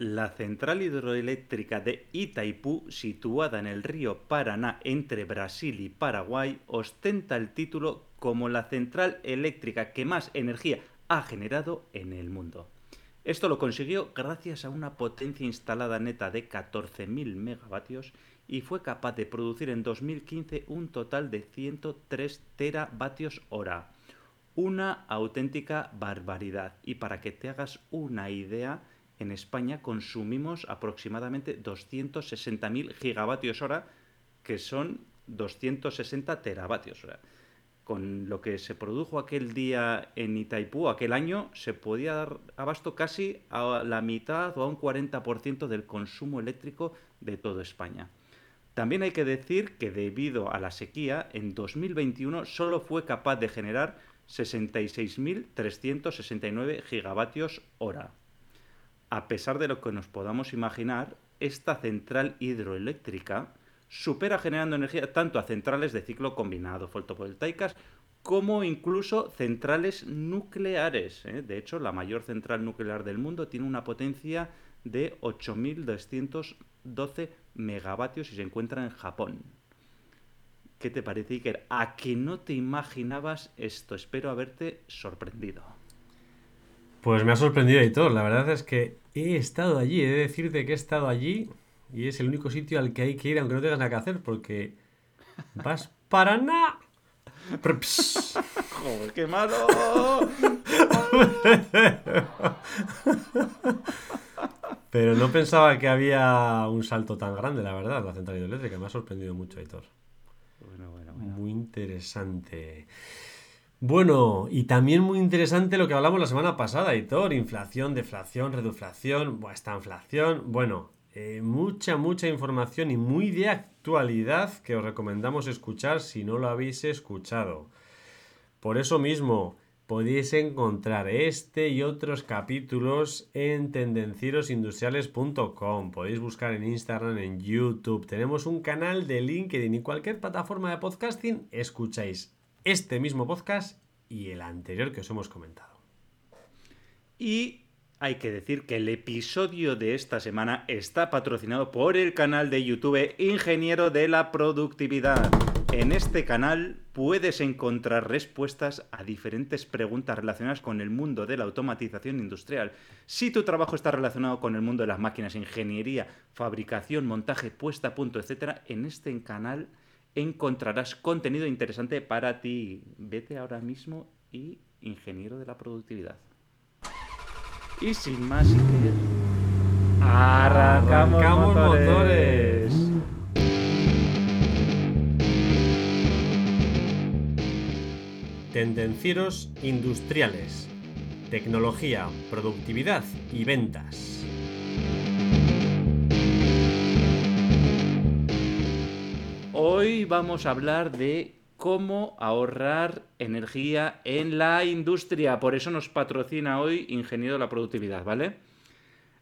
La central hidroeléctrica de Itaipú, situada en el río Paraná entre Brasil y Paraguay, ostenta el título como la central eléctrica que más energía ha generado en el mundo. Esto lo consiguió gracias a una potencia instalada neta de 14.000 megavatios y fue capaz de producir en 2015 un total de 103 teravatios hora. Una auténtica barbaridad. Y para que te hagas una idea, en España consumimos aproximadamente 260.000 gigavatios hora, que son 260 teravatios hora. Con lo que se produjo aquel día en Itaipú, aquel año, se podía dar abasto casi a la mitad o a un 40% del consumo eléctrico de toda España. También hay que decir que debido a la sequía, en 2021 solo fue capaz de generar 66.369 gigavatios hora. A pesar de lo que nos podamos imaginar, esta central hidroeléctrica supera generando energía tanto a centrales de ciclo combinado fotovoltaicas como incluso centrales nucleares. ¿eh? De hecho, la mayor central nuclear del mundo tiene una potencia de 8.212 megavatios y se encuentra en Japón. ¿Qué te parece, Iker? ¿A que no te imaginabas esto? Espero haberte sorprendido. Pues me ha sorprendido y todo. La verdad es que he estado allí. He de decirte que he estado allí y es el único sitio al que hay que ir aunque no tengas nada que hacer porque vas para nada. ¡Joder, qué malo! Pero no pensaba que había un salto tan grande, la verdad, la central hidroeléctrica. Me ha sorprendido mucho, Aitor. Bueno, bueno, bueno. Muy interesante. Bueno, y también muy interesante lo que hablamos la semana pasada, Hitor, inflación, deflación, reduflación, esta inflación, bueno, eh, mucha, mucha información y muy de actualidad que os recomendamos escuchar si no lo habéis escuchado. Por eso mismo, podéis encontrar este y otros capítulos en tendencierosindustriales.com. Podéis buscar en Instagram, en YouTube. Tenemos un canal de LinkedIn y cualquier plataforma de podcasting. Escucháis este mismo podcast y el anterior que os hemos comentado. Y hay que decir que el episodio de esta semana está patrocinado por el canal de YouTube Ingeniero de la Productividad. En este canal puedes encontrar respuestas a diferentes preguntas relacionadas con el mundo de la automatización industrial. Si tu trabajo está relacionado con el mundo de las máquinas, ingeniería, fabricación, montaje, puesta a punto, etc., en este canal encontrarás contenido interesante para ti. Vete ahora mismo y ingeniero de la productividad. Y sin más, arrancamos, motores. Tendencieros industriales. Tecnología, productividad y ventas. Hoy vamos a hablar de cómo ahorrar energía en la industria. Por eso nos patrocina hoy Ingeniero de la Productividad, ¿vale?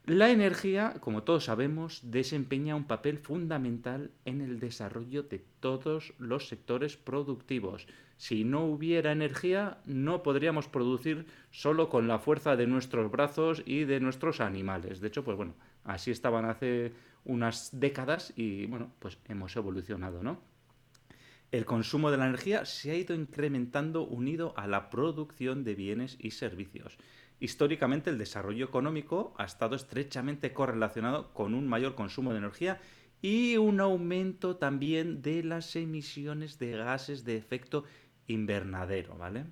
La energía, como todos sabemos, desempeña un papel fundamental en el desarrollo de todos los sectores productivos. Si no hubiera energía, no podríamos producir solo con la fuerza de nuestros brazos y de nuestros animales. De hecho, pues bueno, así estaban hace unas décadas y bueno, pues hemos evolucionado, ¿no? El consumo de la energía se ha ido incrementando unido a la producción de bienes y servicios. Históricamente el desarrollo económico ha estado estrechamente correlacionado con un mayor consumo de energía y un aumento también de las emisiones de gases de efecto invernadero, ¿vale?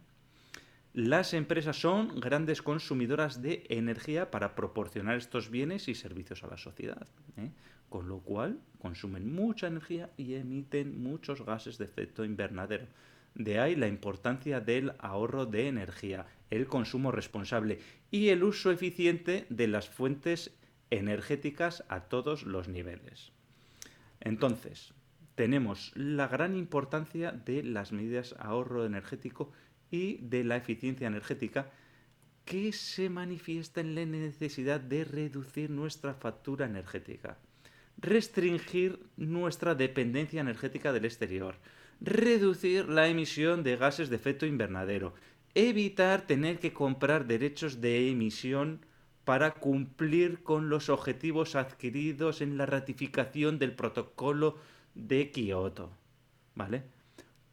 Las empresas son grandes consumidoras de energía para proporcionar estos bienes y servicios a la sociedad, ¿eh? con lo cual consumen mucha energía y emiten muchos gases de efecto invernadero. De ahí la importancia del ahorro de energía, el consumo responsable y el uso eficiente de las fuentes energéticas a todos los niveles. Entonces, tenemos la gran importancia de las medidas ahorro energético y de la eficiencia energética que se manifiesta en la necesidad de reducir nuestra factura energética, restringir nuestra dependencia energética del exterior, reducir la emisión de gases de efecto invernadero, evitar tener que comprar derechos de emisión para cumplir con los objetivos adquiridos en la ratificación del protocolo de Kioto. ¿Vale?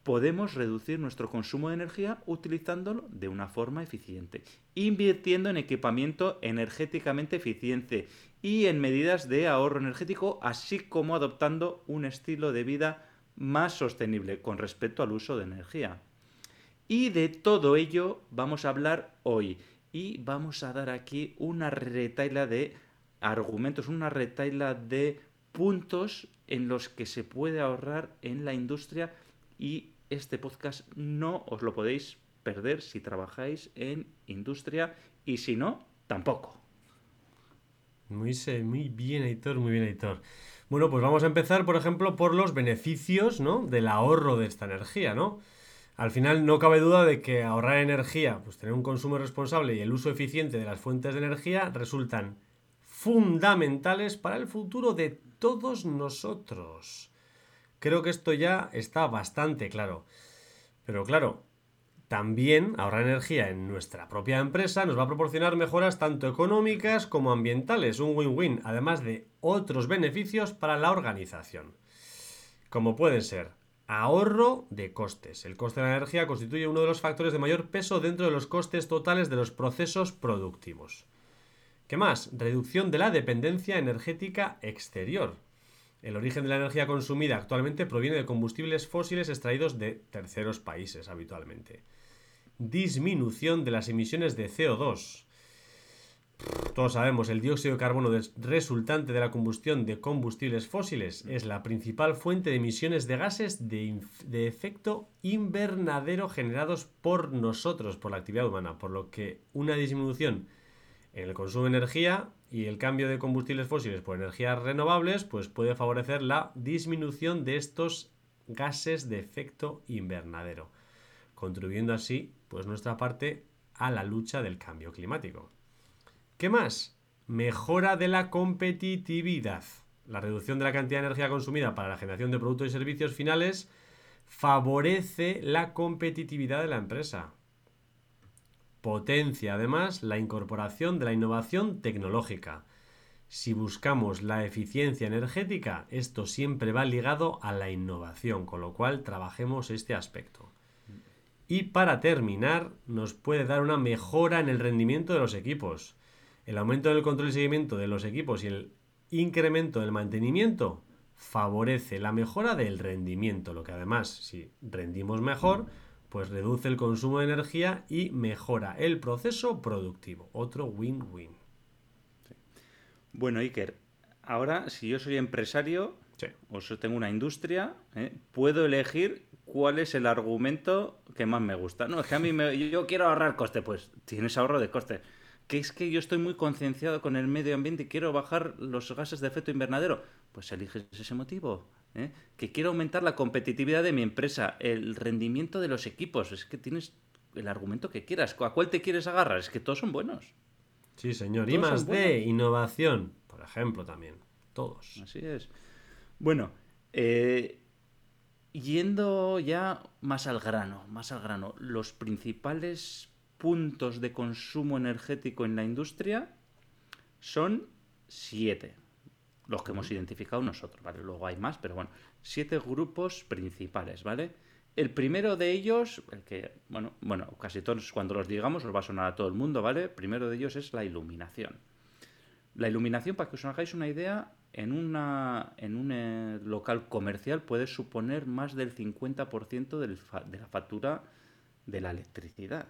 Podemos reducir nuestro consumo de energía utilizándolo de una forma eficiente, invirtiendo en equipamiento energéticamente eficiente y en medidas de ahorro energético, así como adoptando un estilo de vida más sostenible con respecto al uso de energía. Y de todo ello vamos a hablar hoy. Y vamos a dar aquí una retaila de argumentos, una retaila de puntos en los que se puede ahorrar en la industria y este podcast no os lo podéis perder si trabajáis en industria y si no, tampoco. Muy, bien, Editor, muy bien, Editor. Bueno, pues vamos a empezar, por ejemplo, por los beneficios ¿no? del ahorro de esta energía, ¿no? Al final no cabe duda de que ahorrar energía, pues tener un consumo responsable y el uso eficiente de las fuentes de energía resultan fundamentales para el futuro de todos nosotros. Creo que esto ya está bastante claro. Pero claro, también ahorrar energía en nuestra propia empresa nos va a proporcionar mejoras tanto económicas como ambientales, un win-win, además de otros beneficios para la organización. Como pueden ser Ahorro de costes. El coste de la energía constituye uno de los factores de mayor peso dentro de los costes totales de los procesos productivos. ¿Qué más? Reducción de la dependencia energética exterior. El origen de la energía consumida actualmente proviene de combustibles fósiles extraídos de terceros países habitualmente. Disminución de las emisiones de CO2 todos sabemos, el dióxido de carbono resultante de la combustión de combustibles fósiles es la principal fuente de emisiones de gases de, de, efecto invernadero generados por nosotros, por la actividad humana, por lo que una disminución en el consumo de energía y el cambio de combustibles fósiles por energías renovables, pues puede favorecer la disminución de estos gases de efecto invernadero, contribuyendo así, pues nuestra parte a la lucha del cambio climático. ¿Qué más? Mejora de la competitividad. La reducción de la cantidad de energía consumida para la generación de productos y servicios finales favorece la competitividad de la empresa. Potencia además la incorporación de la innovación tecnológica. Si buscamos la eficiencia energética, esto siempre va ligado a la innovación, con lo cual trabajemos este aspecto. Y para terminar, nos puede dar una mejora en el rendimiento de los equipos. El aumento del control y seguimiento de los equipos y el incremento del mantenimiento favorece la mejora del rendimiento, lo que además, si rendimos mejor, pues reduce el consumo de energía y mejora el proceso productivo. Otro win-win. Bueno, Iker, ahora si yo soy empresario o si tengo una industria, ¿eh? puedo elegir cuál es el argumento que más me gusta. No, es que a mí me, yo quiero ahorrar coste, pues tienes ahorro de coste que es que yo estoy muy concienciado con el medio ambiente y quiero bajar los gases de efecto invernadero, pues eliges ese motivo. ¿Eh? Que quiero aumentar la competitividad de mi empresa, el rendimiento de los equipos. Es que tienes el argumento que quieras. ¿A cuál te quieres agarrar? Es que todos son buenos. Sí, señor. y más de innovación, por ejemplo, también. Todos. Así es. Bueno, eh, yendo ya más al grano, más al grano, los principales puntos de consumo energético en la industria son siete, los que hemos identificado nosotros, ¿vale? Luego hay más, pero bueno, siete grupos principales, ¿vale? El primero de ellos, el que, bueno, bueno, casi todos cuando los digamos os va a sonar a todo el mundo, ¿vale? El primero de ellos es la iluminación. La iluminación, para que os hagáis una idea, en, una, en un eh, local comercial puede suponer más del 50% de la factura de la electricidad.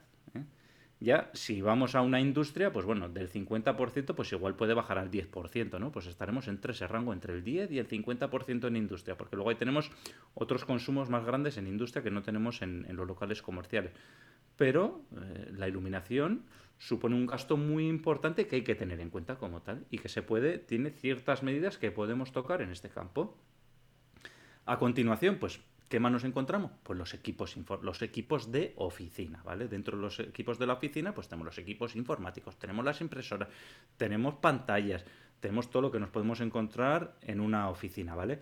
Ya, si vamos a una industria, pues bueno, del 50%, pues igual puede bajar al 10%, ¿no? Pues estaremos entre ese rango, entre el 10 y el 50% en industria, porque luego ahí tenemos otros consumos más grandes en industria que no tenemos en, los locales comerciales. Pero eh, la iluminación supone un gasto muy importante que hay que tener en cuenta como tal y que se puede, tiene ciertas medidas que podemos tocar en este campo. A continuación, pues ¿Qué más nos encontramos? Pues los equipos, los equipos de oficina, ¿vale? Dentro de los equipos de la oficina, pues tenemos los equipos informáticos, tenemos las impresoras, tenemos pantallas, tenemos todo lo que nos podemos encontrar en una oficina, ¿vale?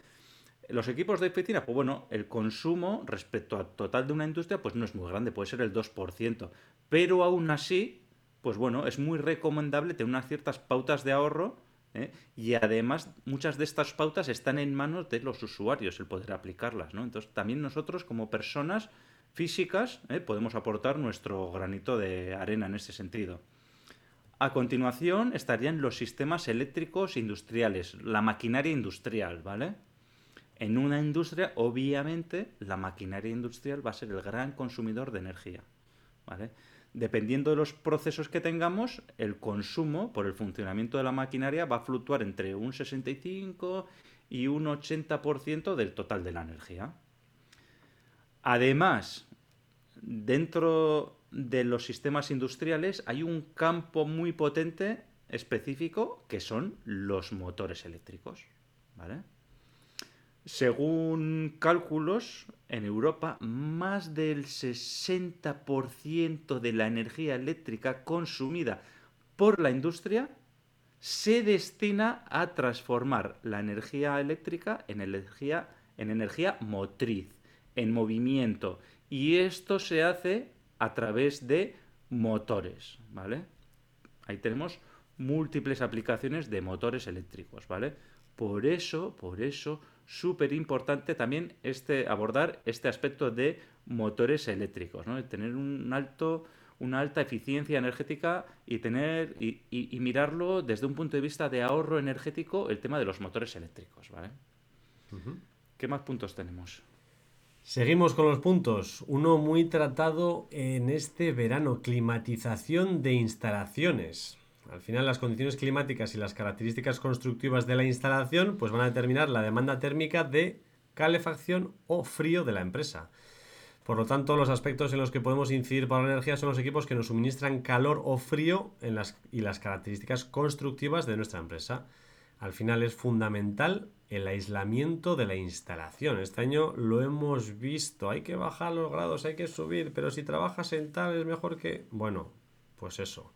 Los equipos de oficina, pues bueno, el consumo respecto al total de una industria, pues no es muy grande, puede ser el 2%, pero aún así pues bueno, es muy recomendable tener unas ciertas pautas de ahorro ¿eh? y además muchas de estas pautas están en manos de los usuarios el poder aplicarlas, ¿no? Entonces también nosotros como personas físicas ¿eh? podemos aportar nuestro granito de arena en ese sentido. A continuación estarían los sistemas eléctricos industriales, la maquinaria industrial, ¿vale? En una industria, obviamente, la maquinaria industrial va a ser el gran consumidor de energía, ¿vale? Dependiendo de los procesos que tengamos, el consumo por el funcionamiento de la maquinaria va a fluctuar entre un 65 y un 80% del total de la energía. Además, dentro de los sistemas industriales hay un campo muy potente específico que son los motores eléctricos. ¿vale? Según cálculos, en Europa más del 60% de la energía eléctrica consumida por la industria se destina a transformar la energía eléctrica en energía, en energía motriz, en movimiento. Y esto se hace a través de motores, ¿vale? Ahí tenemos múltiples aplicaciones de motores eléctricos, ¿vale? Por eso, por eso súper importante también este, abordar este aspecto de motores eléctricos, ¿no? tener un alto, una alta eficiencia energética y, tener, y, mirarlo desde un punto de vista de ahorro energético el tema de los motores eléctricos. ¿vale? ¿Qué más puntos tenemos? Seguimos con los puntos. Uno muy tratado en este verano, climatización de instalaciones. Al final las condiciones climáticas y las características constructivas de la instalación pues van a determinar la demanda térmica de calefacción o frío de la empresa. Por lo tanto, los aspectos en los que podemos incidir para la energía son los equipos que nos suministran calor o frío en las, y las características constructivas de nuestra empresa. Al final es fundamental el aislamiento de la instalación. Este año lo hemos visto. Hay que bajar los grados, hay que subir, pero si trabajas en tal es mejor que... Bueno, pues eso.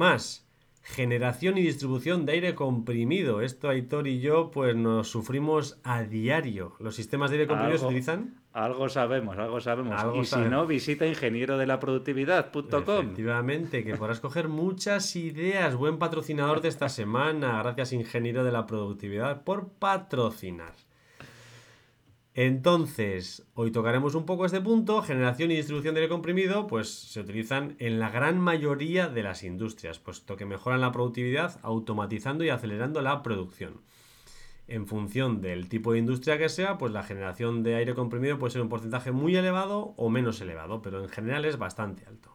Más, generación y distribución de aire comprimido. Esto Aitor y yo pues nos sufrimos a diario. ¿Los sistemas de aire comprimido se utilizan? Algo sabemos, algo sabemos. y si no, visita ingeniero de la productividad.com. Efectivamente, que podrás coger muchas ideas. Buen patrocinador de esta semana. Gracias, ingeniero de la productividad, por patrocinar. Entonces, hoy tocaremos un poco este punto. Generación y distribución de aire comprimido, pues se utilizan en la gran mayoría de las industrias, puesto que mejoran la productividad automatizando y acelerando la producción. En función del tipo de industria que sea, pues la generación de aire comprimido puede ser un porcentaje muy elevado o menos elevado, pero en general es bastante alto.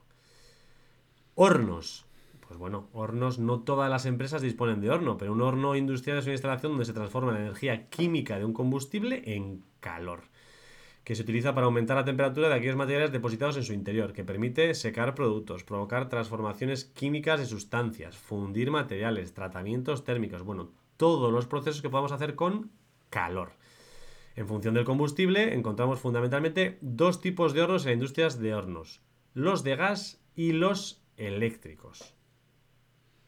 Hornos. Pues bueno, hornos, no todas las empresas disponen de horno, pero un horno industrial es una instalación donde se transforma la energía química de un combustible en calor, que se utiliza para aumentar la temperatura de aquellos materiales depositados en su interior, que permite secar productos, provocar transformaciones químicas de sustancias, fundir materiales, tratamientos térmicos, bueno, todos los procesos que podamos hacer con calor. En función del combustible, encontramos fundamentalmente dos tipos de hornos en las industrias de hornos, los de gas y los eléctricos.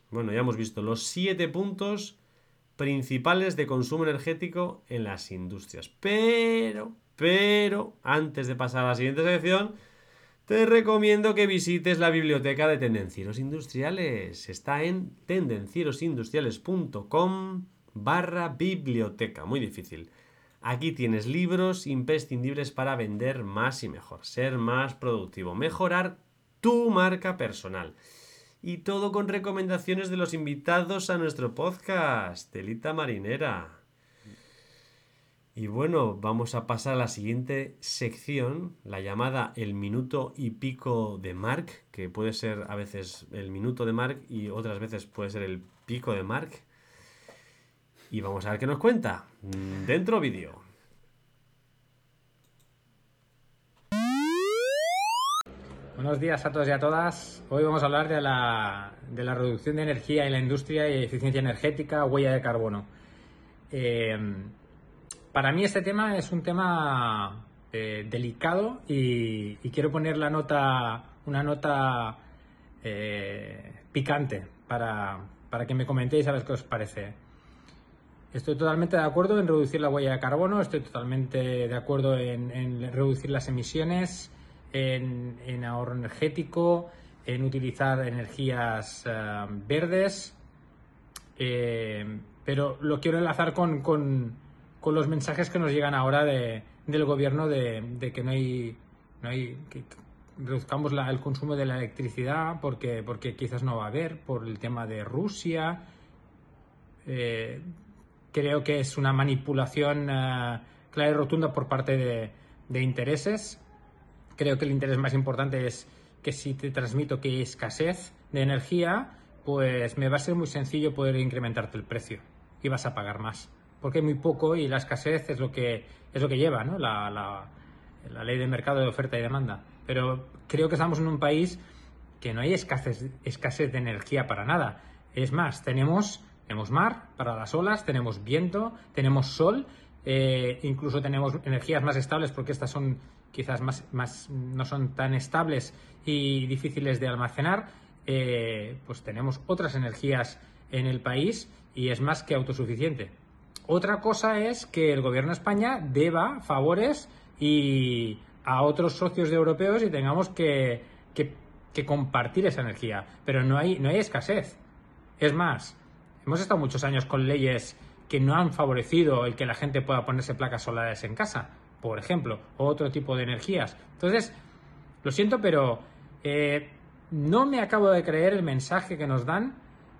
Bueno, ya hemos visto los siete puntos principales de consumo energético en las industrias. Pero, pero, antes de pasar a la siguiente sección, te recomiendo que visites la biblioteca de Tendencieros Industriales. Está en tendencierosindustriales.com barra biblioteca. Muy difícil. Aquí tienes libros imprescindibles para vender más y mejor, ser más productivo, mejorar tu marca personal y todo con recomendaciones de los invitados a nuestro podcast, Telita Marinera. Y bueno, vamos a pasar a la siguiente sección, la llamada el minuto y pico de Mark, que puede ser a veces el minuto de Mark y otras veces puede ser el pico de Mark. Y vamos a ver qué nos cuenta. Dentro vídeo. Buenos días a todos y a todas. Hoy vamos a hablar de la, reducción de energía en la industria y eficiencia energética, huella de carbono. Eh, para mí este tema es un tema eh, delicado y, quiero poner la nota, una nota eh, picante para, que me comentéis a ver qué os parece. Estoy totalmente de acuerdo en reducir la huella de carbono, estoy totalmente de acuerdo en reducir las emisiones en, ahorro energético, en utilizar energías eh, verdes, eh, pero lo quiero enlazar con, con, los mensajes que nos llegan ahora de, del gobierno de, que no hay, no hay que reduzcamos el consumo de la electricidad porque, porque quizás no va a haber por el tema de Rusia. Eh, creo que es una manipulación clara y rotunda por parte de intereses. Creo que el interés más importante es que si te transmito que hay escasez de energía, pues me va a ser muy sencillo poder incrementarte el precio y vas a pagar más. Porque hay muy poco y la escasez es lo que, es lo que lleva ¿no? la, la, ley de mercado de oferta y demanda. Pero creo que estamos en un país que no hay escasez, escasez de energía para nada. Es más, tenemos, tenemos mar para las olas, tenemos viento, tenemos sol, eh, incluso tenemos energías más estables porque estas son quizás más, no son tan estables y difíciles de almacenar, eh, pues tenemos otras energías en el país y es más que autosuficiente. Otra cosa es que el gobierno de España deba favores y a otros socios europeos y tengamos que, que, compartir esa energía. Pero no hay, no hay escasez. Es más, hemos estado muchos años con leyes que no han favorecido el que la gente pueda ponerse placas solares en casa por ejemplo, o otro tipo de energías. Entonces, lo siento, pero eh, no me acabo de creer el mensaje que nos dan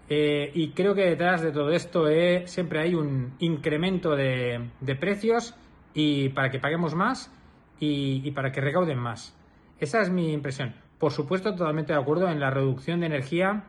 eh, y creo que detrás de todo esto eh, siempre hay un incremento de, precios y para que paguemos más y, para que recauden más. Esa es mi impresión. Por supuesto, totalmente de acuerdo en la reducción de energía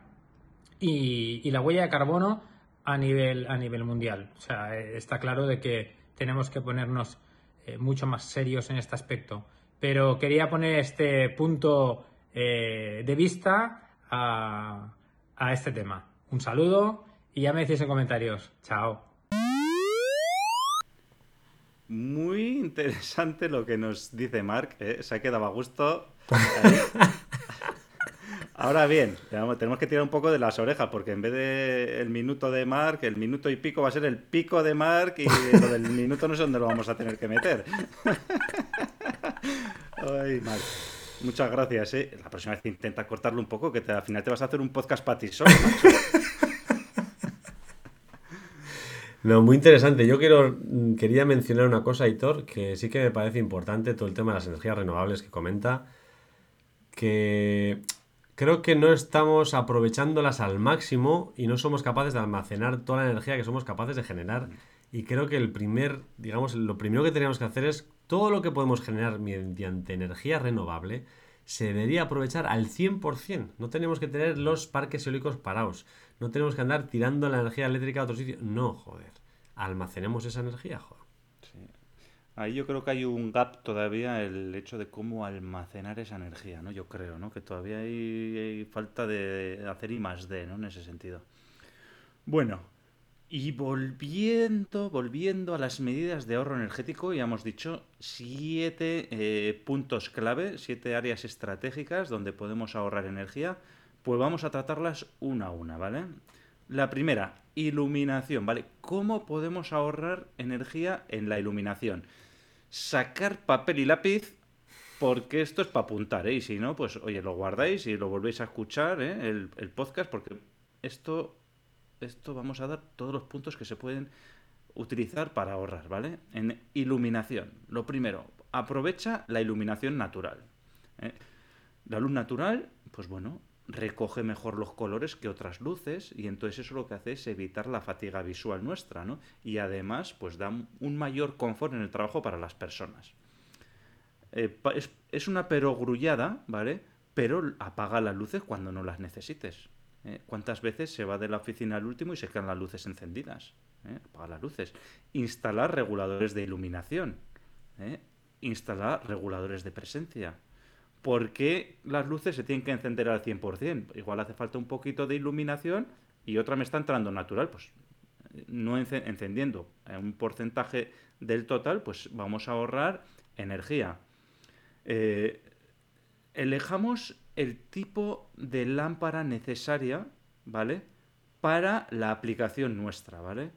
y, y la huella de carbono a nivel, a nivel mundial. O sea, está claro de que tenemos que ponernos eh, mucho más serios en este aspecto. Pero quería poner este punto eh, de vista a, a este tema. Un saludo y ya me decís en comentarios. Chao. Muy interesante lo que nos dice Mark, ¿eh? se ha quedado a gusto. Ahora bien, tenemos que tirar un poco de las orejas, porque en vez de el minuto de Mark, el minuto y pico va a ser el pico de Mark y lo del minuto no sé dónde lo vamos a tener que meter. Ay, Mark. Muchas gracias. ¿eh? La próxima vez intenta cortarlo un poco, que al final te vas a hacer un podcast para ti solo. No, muy interesante. Yo quiero, quería mencionar una cosa, Hitor, que sí que me parece importante, todo el tema de las energías renovables que comenta, que creo que no estamos aprovechándolas al máximo y no somos capaces de almacenar toda la energía que somos capaces de generar. Y creo que el primer, digamos, lo primero que tenemos que hacer es todo lo que podemos generar mediante energía renovable se debería aprovechar al 100%. No tenemos que tener los parques eólicos parados. No tenemos que andar tirando la energía eléctrica a otro sitio. No, joder. Almacenemos esa energía, joder. Ahí yo creo que hay un gap todavía el hecho de cómo almacenar esa energía, ¿no? Yo creo, ¿no? Que todavía hay, falta de hacer I más D, ¿no? En ese sentido. Bueno, y volviendo, volviendo a las medidas de ahorro energético, ya hemos dicho siete eh, puntos clave, siete áreas estratégicas donde podemos ahorrar energía, pues vamos a tratarlas una a una, ¿vale? La primera, iluminación, ¿vale? ¿Cómo podemos ahorrar energía en la iluminación? Sacar papel y lápiz porque esto es para apuntar, ¿eh? Y si no, pues oye, lo guardáis y lo volvéis a escuchar, ¿eh? el, podcast, porque esto, esto vamos a dar todos los puntos que se pueden utilizar para ahorrar, ¿vale? En iluminación. Lo primero, aprovecha la iluminación natural. ¿eh? La luz natural, pues bueno, recoge mejor los colores que otras luces y entonces eso lo que hace es evitar la fatiga visual nuestra, ¿no? Y además, pues da un mayor confort en el trabajo para las personas. Eh, es, una perogrullada, ¿vale? Pero apaga las luces cuando no las necesites. ¿eh? ¿Cuántas veces se va de la oficina al último y se quedan las luces encendidas? ¿Eh? Apaga las luces. Instalar reguladores de iluminación. Instalar reguladores de presencia ¿por qué las luces se tienen que encender al 100%? Igual hace falta un poquito de iluminación y otra me está entrando natural, pues no encendiendo un porcentaje del total, pues vamos a ahorrar energía. Eh, elijamos el tipo de lámpara necesaria, ¿vale? Para la aplicación nuestra, ¿vale?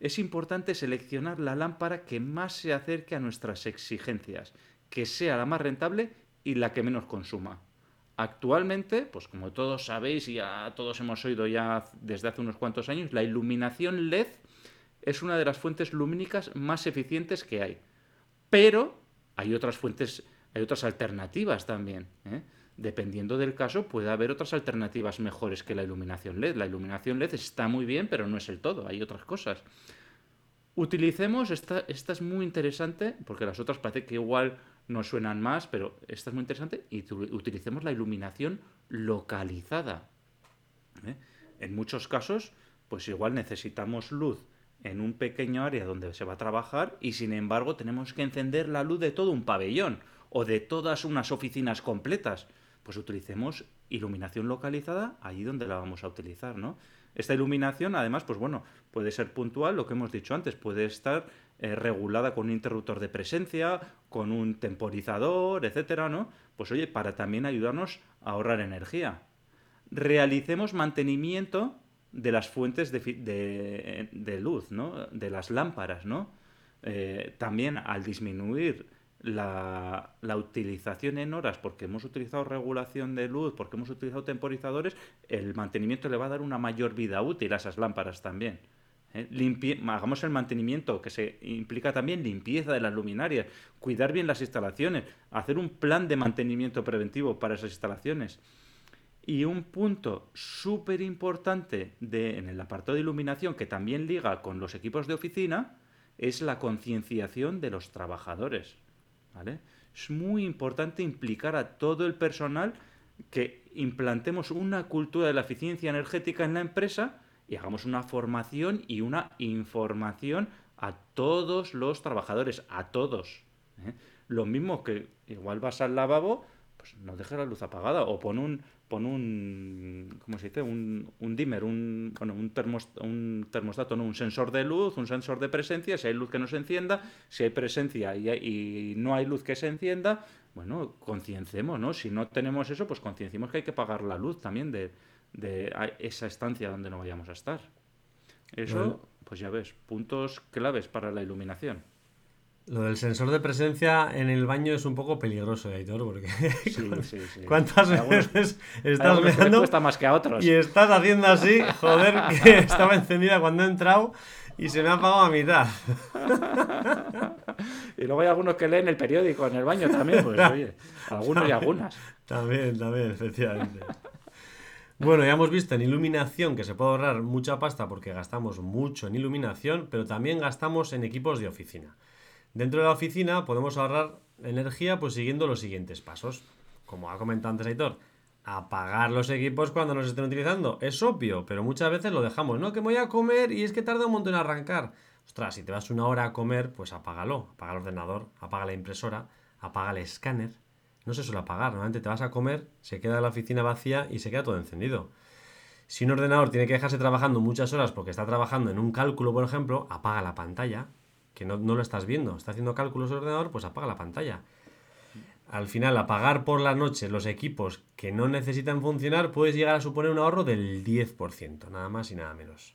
Es importante seleccionar la lámpara que más se acerque a nuestras exigencias, que sea la más rentable y la que menos consuma. Actualmente, pues como todos sabéis y ya todos hemos oído ya desde hace unos cuantos años, la iluminación LED es una de las fuentes lumínicas más eficientes que hay. Pero hay otras fuentes, hay otras alternativas también. ¿eh? Dependiendo del caso, puede haber otras alternativas mejores que la iluminación LED. La iluminación LED está muy bien, pero no es el todo, hay otras cosas. Utilicemos, esta, esta es muy interesante, porque las otras parece que igual no suenan más, pero esta es muy interesante, y utilicemos la iluminación localizada. ¿eh? En muchos casos, pues igual necesitamos luz en un pequeño área donde se va a trabajar y sin embargo tenemos que encender la luz de todo un pabellón o de todas unas oficinas completas. Pues utilicemos iluminación localizada allí donde la vamos a utilizar, ¿no? Esta iluminación, además, pues bueno, puede ser puntual, lo que hemos dicho antes, puede estar eh, regulada con un interruptor de presencia, con un temporizador, etcétera, ¿no? Pues oye, para también ayudarnos a ahorrar energía. Realicemos mantenimiento de las fuentes de, luz, ¿no? De las lámparas, ¿no? Eh, también al disminuir la, utilización en horas, porque hemos utilizado regulación de luz, porque hemos utilizado temporizadores, el mantenimiento le va a dar una mayor vida útil a esas lámparas también. ¿Eh? hagamos el mantenimiento, que se implica también limpieza de las luminarias, cuidar bien las instalaciones, hacer un plan de mantenimiento preventivo para esas instalaciones. Y un punto súper importante en el apartado de iluminación que también liga con los equipos de oficina es la concienciación de los trabajadores. Es muy importante implicar a todo el personal que implantemos una cultura de la eficiencia energética en la empresa y hagamos una formación y una información a todos los trabajadores, a todos. ¿eh? Lo mismo que igual vas al lavabo, pues no dejes la luz apagada o pon un, pon un, ¿cómo se dice? Un, un dimmer, un, bueno, un, un termostato, un sensor de luz, un sensor de presencia, si hay luz que no se encienda, si hay presencia y, y no hay luz que se encienda, bueno, conciencemos, ¿no? Si no tenemos eso, pues conciencemos que hay que pagar la luz también de, de esa estancia donde no vayamos a estar. Eso, pues ya ves, puntos claves para la iluminación. Lo del sensor de presencia en el baño es un poco peligroso, Aitor, porque sí, sí, ¿cuántas veces estás mirando más que a otros. y estás haciendo así, joder, que estaba encendida cuando he entrado y se me ha apagado a mitad. y luego hay algunos que leen el periódico en el baño también, pues oye, algunos y algunas. También, también, efectivamente. Bueno, ya hemos visto en iluminación que se puede ahorrar mucha pasta porque gastamos mucho en iluminación, pero también gastamos en equipos de oficina. Dentro de la oficina podemos ahorrar energía pues siguiendo los siguientes pasos. Como ha comentado antes Aitor, apagar los equipos cuando nos estén utilizando. Es obvio, pero muchas veces lo dejamos. No, que voy a comer y es que tarda un montón en arrancar. Ostras, si te vas una hora a comer, pues apágalo. Apaga el ordenador, apaga la impresora, apaga el escáner. No se suele apagar. Normalmente te vas a comer, se queda la oficina vacía y se queda todo encendido. Si un ordenador tiene que dejarse trabajando muchas horas porque está trabajando en un cálculo, por ejemplo, apaga la pantalla que no, lo estás viendo, está haciendo cálculos de ordenador, pues apaga la pantalla. Al final, apagar por la noche los equipos que no necesitan funcionar puedes llegar a suponer un ahorro del 10%, nada más y nada menos.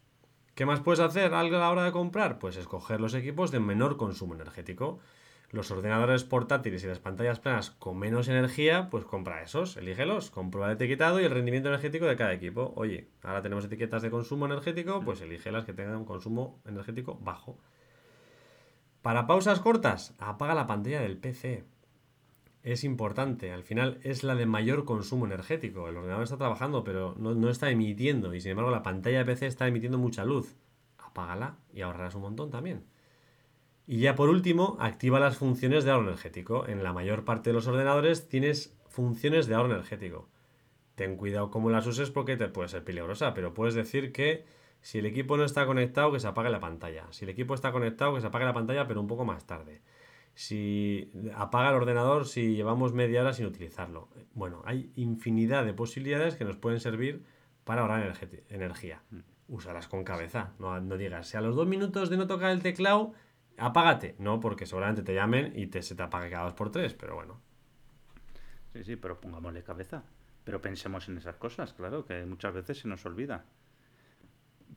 ¿Qué más puedes hacer a la hora de comprar? Pues escoger los equipos de menor consumo energético. Los ordenadores portátiles y las pantallas planas con menos energía, pues compra esos, elígelos, comprueba el etiquetado y el rendimiento energético de cada equipo. Oye, ahora tenemos etiquetas de consumo energético, pues elige las que tengan un consumo energético bajo. Para pausas cortas, apaga la pantalla del PC. Es importante, al final es la de mayor consumo energético. El ordenador está trabajando, pero no, está emitiendo. Y sin embargo, la pantalla de PC está emitiendo mucha luz. Apágala y ahorrarás un montón también. Y ya por último, activa las funciones de ahorro energético. En la mayor parte de los ordenadores tienes funciones de ahorro energético. Ten cuidado cómo las uses porque te puede ser peligrosa, pero puedes decir que si el equipo no está conectado, que se apague la pantalla. Si el equipo está conectado, que se apague la pantalla, pero un poco más tarde. Si apaga el ordenador si llevamos media hora sin utilizarlo. Bueno, hay infinidad de posibilidades que nos pueden servir para ahorrar energía. Mm. Úsalas con cabeza. No, no digas, si a los dos minutos de no tocar el teclado, apágate. No, porque seguramente te llamen y te, se te apague cada dos por tres, pero bueno. Sí, sí, pero pongámosle cabeza. Pero pensemos en esas cosas, claro, que muchas veces se nos olvida.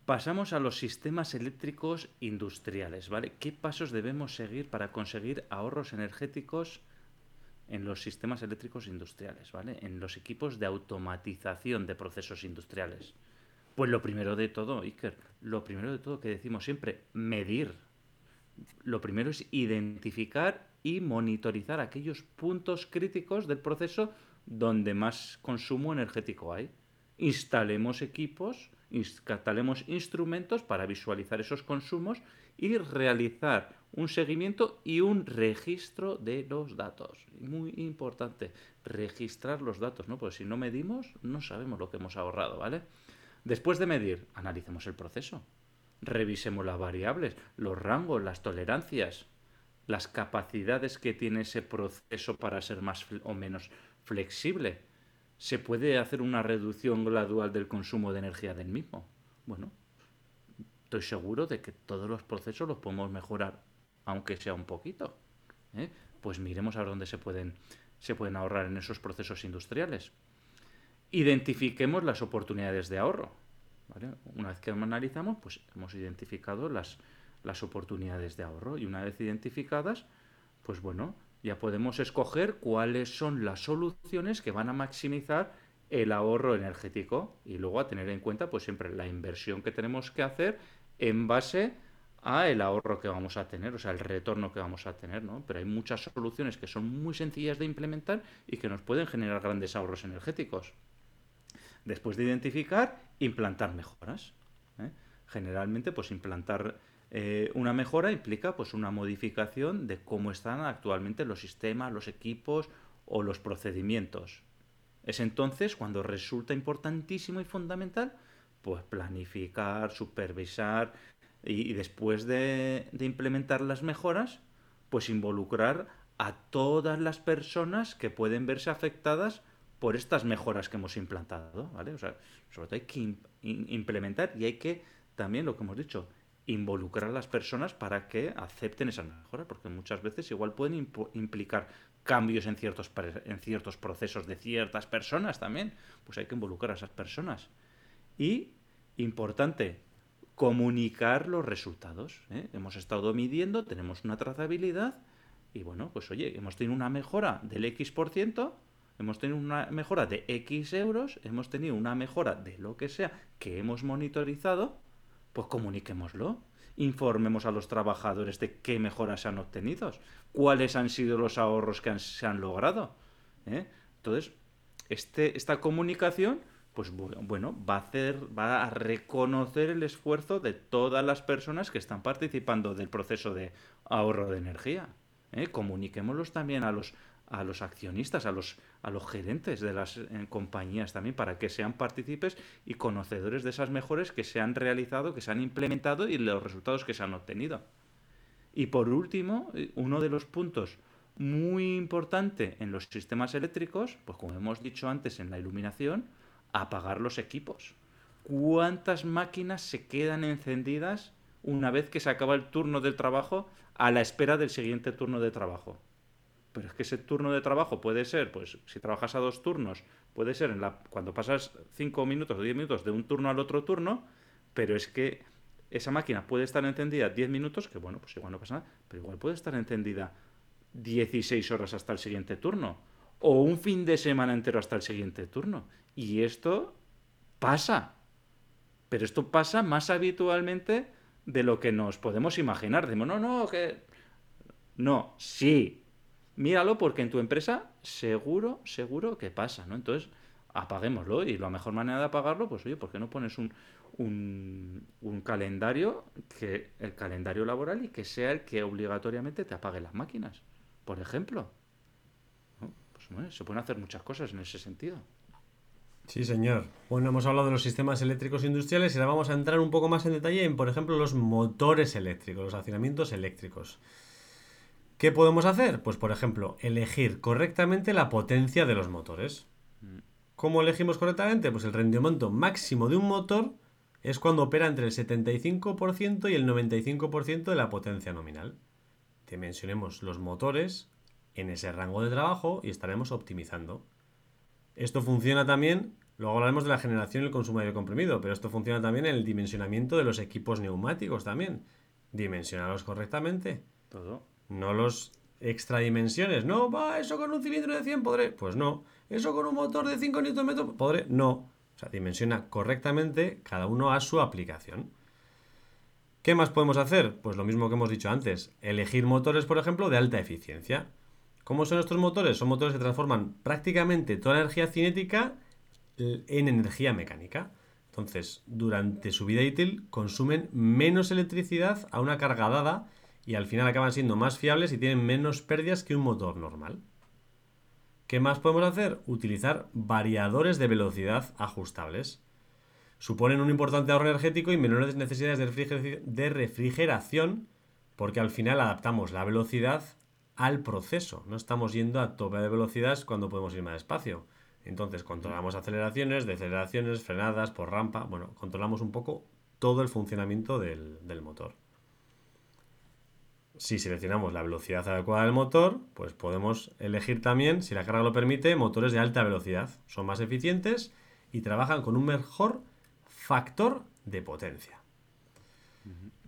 Pasamos a los sistemas eléctricos industriales, ¿vale? ¿Qué pasos debemos seguir para conseguir ahorros energéticos en los sistemas eléctricos industriales, ¿vale? En los equipos de automatización de procesos industriales. Pues lo primero de todo, Iker, lo primero de todo que decimos siempre, medir. Lo primero es identificar y monitorizar aquellos puntos críticos del proceso donde más consumo energético hay. Instalemos equipos, instalemos instrumentos para visualizar esos consumos y realizar un seguimiento y un registro de los datos. Muy importante, registrar los datos, ¿no? Porque si no medimos, no sabemos lo que hemos ahorrado, ¿vale? Después de medir, analicemos el proceso. Revisemos las variables, los rangos, las tolerancias, las capacidades que tiene ese proceso para ser más o menos flexible. ¿Se puede hacer una reducción gradual del consumo de energía del mismo? Bueno, estoy seguro de que todos los procesos los podemos mejorar, aunque sea un poquito. ¿eh? Pues miremos a dónde se pueden, se pueden ahorrar en esos procesos industriales. Identifiquemos las oportunidades de ahorro. Una vez que analizamos, pues hemos identificado las, las oportunidades de ahorro y una vez identificadas, pues bueno, ya podemos escoger cuáles son las soluciones que van a maximizar el ahorro energético y luego a tener en cuenta pues siempre la inversión que tenemos que hacer en base a el ahorro que vamos a tener, o sea, el retorno que vamos a tener, ¿no? Pero hay muchas soluciones que son muy sencillas de implementar y que nos pueden generar grandes ahorros energéticos. Después de identificar, implantar mejoras. ¿eh? Generalmente, pues implantar eh, una mejora implica pues una modificación de cómo están actualmente los sistemas, los equipos o los procedimientos. Es entonces cuando resulta importantísimo y fundamental pues planificar, supervisar y, después de, de, implementar las mejoras, pues involucrar a todas las personas que pueden verse afectadas por estas mejoras que hemos implantado, ¿vale? O sea, sobre todo hay que implementar y hay que también, lo que hemos dicho, involucrar a las personas para que acepten esas mejoras, porque muchas veces igual pueden implicar cambios en ciertos, en ciertos procesos de ciertas personas también, pues hay que involucrar a esas personas. Y, importante, comunicar los resultados. ¿eh? Hemos estado midiendo, tenemos una trazabilidad y bueno, pues oye, hemos tenido una mejora del X por ciento, hemos tenido una mejora de X euros, hemos tenido una mejora de lo que sea que hemos monitorizado pues comuniquémoslo. Informemos a los trabajadores de qué mejoras se han obtenido, cuáles han sido los ahorros que se han logrado. ¿eh? Entonces, este, esta comunicación, pues bueno, va a hacer, va a reconocer el esfuerzo de todas las personas que están participando del proceso de ahorro de energía. ¿eh? Comuniquémoslos también a los a los accionistas, a los, a los gerentes de las eh, compañías también, para que sean partícipes y conocedores de esas mejores que se han realizado, que se han implementado y los resultados que se han obtenido. Y por último, eh, uno de los puntos muy importante en los sistemas eléctricos, pues como hemos dicho antes en la iluminación, apagar los equipos. ¿Cuántas máquinas se quedan encendidas una vez que se acaba el turno del trabajo a la espera del siguiente turno de trabajo? Pero es que ese turno de trabajo puede ser, pues si trabajas a dos turnos, puede ser en la, cuando pasas cinco minutos o diez minutos de un turno al otro turno, pero es que esa máquina puede estar encendida diez minutos, que bueno, pues igual no pasa nada, pero igual puede estar encendida 16 horas hasta el siguiente turno, o un fin de semana entero hasta el siguiente turno. Y esto pasa, pero esto pasa más habitualmente de lo que nos podemos imaginar. Decimos, no, no, que... No, sí, míralo porque en tu empresa seguro, seguro que pasa, ¿no? Entonces, apaguémoslo y la mejor manera de apagarlo, pues oye, ¿por qué no pones un, un, calendario, que el calendario laboral y que sea el que obligatoriamente te apague las máquinas, por ejemplo? Pues se pueden hacer muchas cosas en ese sentido. Sí, señor. Bueno, hemos hablado de los sistemas eléctricos industriales y ahora vamos a entrar un poco más en detalle en, por ejemplo, los motores eléctricos, los accionamientos eléctricos. ¿Qué podemos hacer? Pues por ejemplo, elegir correctamente la potencia de los motores. ¿Cómo elegimos correctamente? Pues el rendimiento máximo de un motor es cuando opera entre el 75% y el 95% de la potencia nominal. Dimensionemos los motores en ese rango de trabajo y estaremos optimizando. Esto funciona también, luego hablaremos de la generación y el consumo de aire comprimido, pero esto funciona también en el dimensionamiento de los equipos neumáticos también. Dimensionarlos correctamente. Todo no los extra dimensiones. No, va, eso con un cilindro de 100 podré. Pues no. Eso con un motor de 5 Nm podré. No. O sea, dimensiona correctamente cada uno a su aplicación. ¿Qué más podemos hacer? Pues lo mismo que hemos dicho antes. Elegir motores, por ejemplo, de alta eficiencia. ¿Cómo son estos motores? Son motores que transforman prácticamente toda la energía cinética en energía mecánica. Entonces, durante su vida útil consumen menos electricidad a una carga dada y al final acaban siendo más fiables y tienen menos pérdidas que un motor normal. ¿Qué más podemos hacer? Utilizar variadores de velocidad ajustables. Suponen un importante ahorro energético y menores necesidades de refrigeración porque al final adaptamos la velocidad al proceso. No estamos yendo a tope de velocidades cuando podemos ir más despacio. Entonces controlamos aceleraciones, deceleraciones, frenadas por rampa. Bueno, controlamos un poco todo el funcionamiento del, motor. Si seleccionamos la velocidad adecuada del motor, pues podemos elegir también, si la carga lo permite, motores de alta velocidad. Son más eficientes y trabajan con un mejor factor de potencia.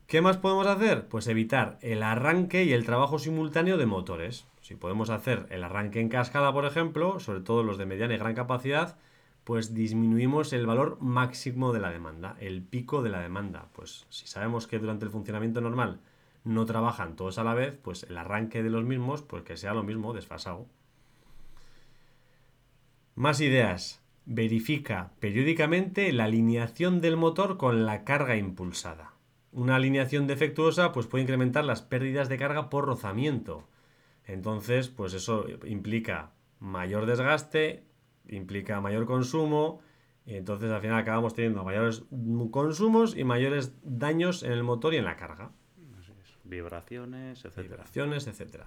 ¿Qué más podemos hacer? Pues evitar el arranque y el trabajo simultáneo de motores. Si podemos hacer el arranque en cascada, por ejemplo, sobre todo los de mediana y gran capacidad, pues disminuimos el valor máximo de la demanda, el pico de la demanda. Pues si sabemos que durante el funcionamiento normal no trabajan todos a la vez, pues el arranque de los mismos, pues que sea lo mismo, desfasado. Más ideas. Verifica periódicamente la alineación del motor con la carga impulsada. Una alineación defectuosa pues puede incrementar las pérdidas de carga por rozamiento. Entonces, pues eso implica mayor desgaste, implica mayor consumo, y entonces al final acabamos teniendo mayores consumos y mayores daños en el motor y en la carga. Vibraciones, etc. Vibraciones, etcétera.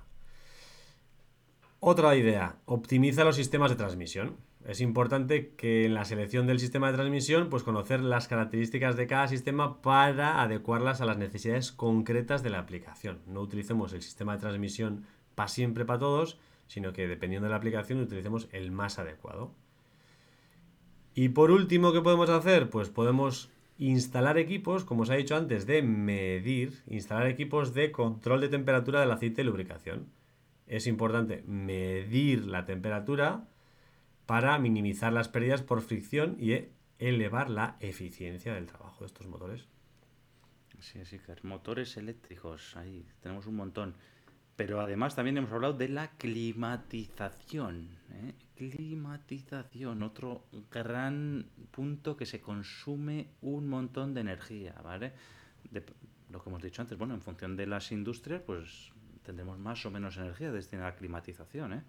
Otra idea, optimiza los sistemas de transmisión. Es importante que en la selección del sistema de transmisión, pues conocer las características de cada sistema para adecuarlas a las necesidades concretas de la aplicación. No utilicemos el sistema de transmisión para siempre para todos, sino que dependiendo de la aplicación utilicemos el más adecuado. Y por último, ¿qué podemos hacer? Pues podemos instalar equipos, como os he dicho antes, de medir, instalar equipos de control de temperatura del aceite de lubricación. Es importante medir la temperatura para minimizar las pérdidas por fricción y elevar la eficiencia del trabajo de estos motores. Sí, sí, motores eléctricos, ahí tenemos un montón. Pero además también hemos hablado de la climatización. ¿eh? Climatización, otro gran punto que se consume un montón de energía, ¿vale? lo que hemos dicho antes, bueno, en función de las industrias, pues tendremos más o menos energía destinada a la climatización, ¿eh?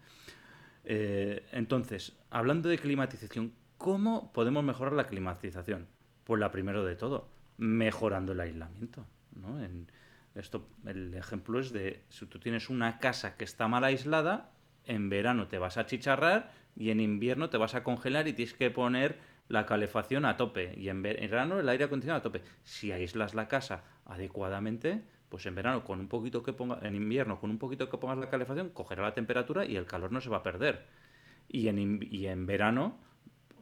Eh, entonces, hablando de climatización, ¿cómo podemos mejorar la climatización? Pues la primero de todo, mejorando el aislamiento. ¿no? Esto, el ejemplo es de si tú tienes una casa que está mal aislada, en verano te vas a chicharrar y en invierno te vas a congelar y tienes que poner la calefacción a tope y en verano el aire acondicionado a tope. Si aíslas la casa adecuadamente, pues en verano con un poquito que ponga, en invierno con un poquito que pongas la calefacción, cogerá la temperatura y el calor no se va a perder. Y en, y en verano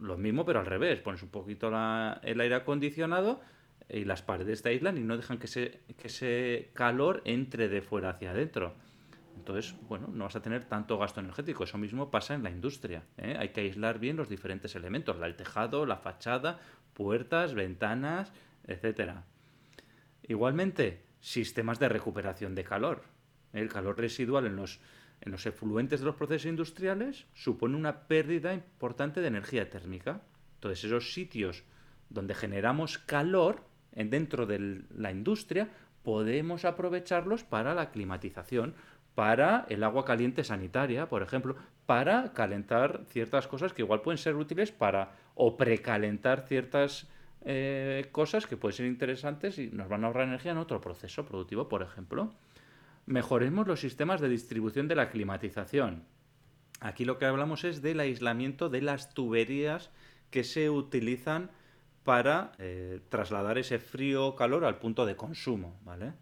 lo mismo, pero al revés, pones un poquito el aire acondicionado y las paredes te aíslan y no dejan que, se, que ese calor entre de fuera hacia adentro. Entonces, bueno, no vas a tener tanto gasto energético. Eso mismo pasa en la industria. ¿eh? Hay que aislar bien los diferentes elementos, el tejado, la fachada, puertas, ventanas, etcétera. Igualmente, sistemas de recuperación de calor. El calor residual en los, en los efluentes de los procesos industriales supone una pérdida importante de energía térmica. Entonces, esos sitios donde generamos calor dentro de la industria, podemos aprovecharlos para la climatización, para el agua caliente sanitaria, por ejemplo, para calentar ciertas cosas que igual pueden ser útiles para o precalentar ciertas eh, cosas que pueden ser interesantes y nos van a ahorrar energía en otro proceso productivo, por ejemplo. Mejoremos los sistemas de distribución de la climatización. Aquí lo que hablamos es del aislamiento de las tuberías que se utilizan para eh, trasladar ese frío o calor al punto de consumo, ¿vale?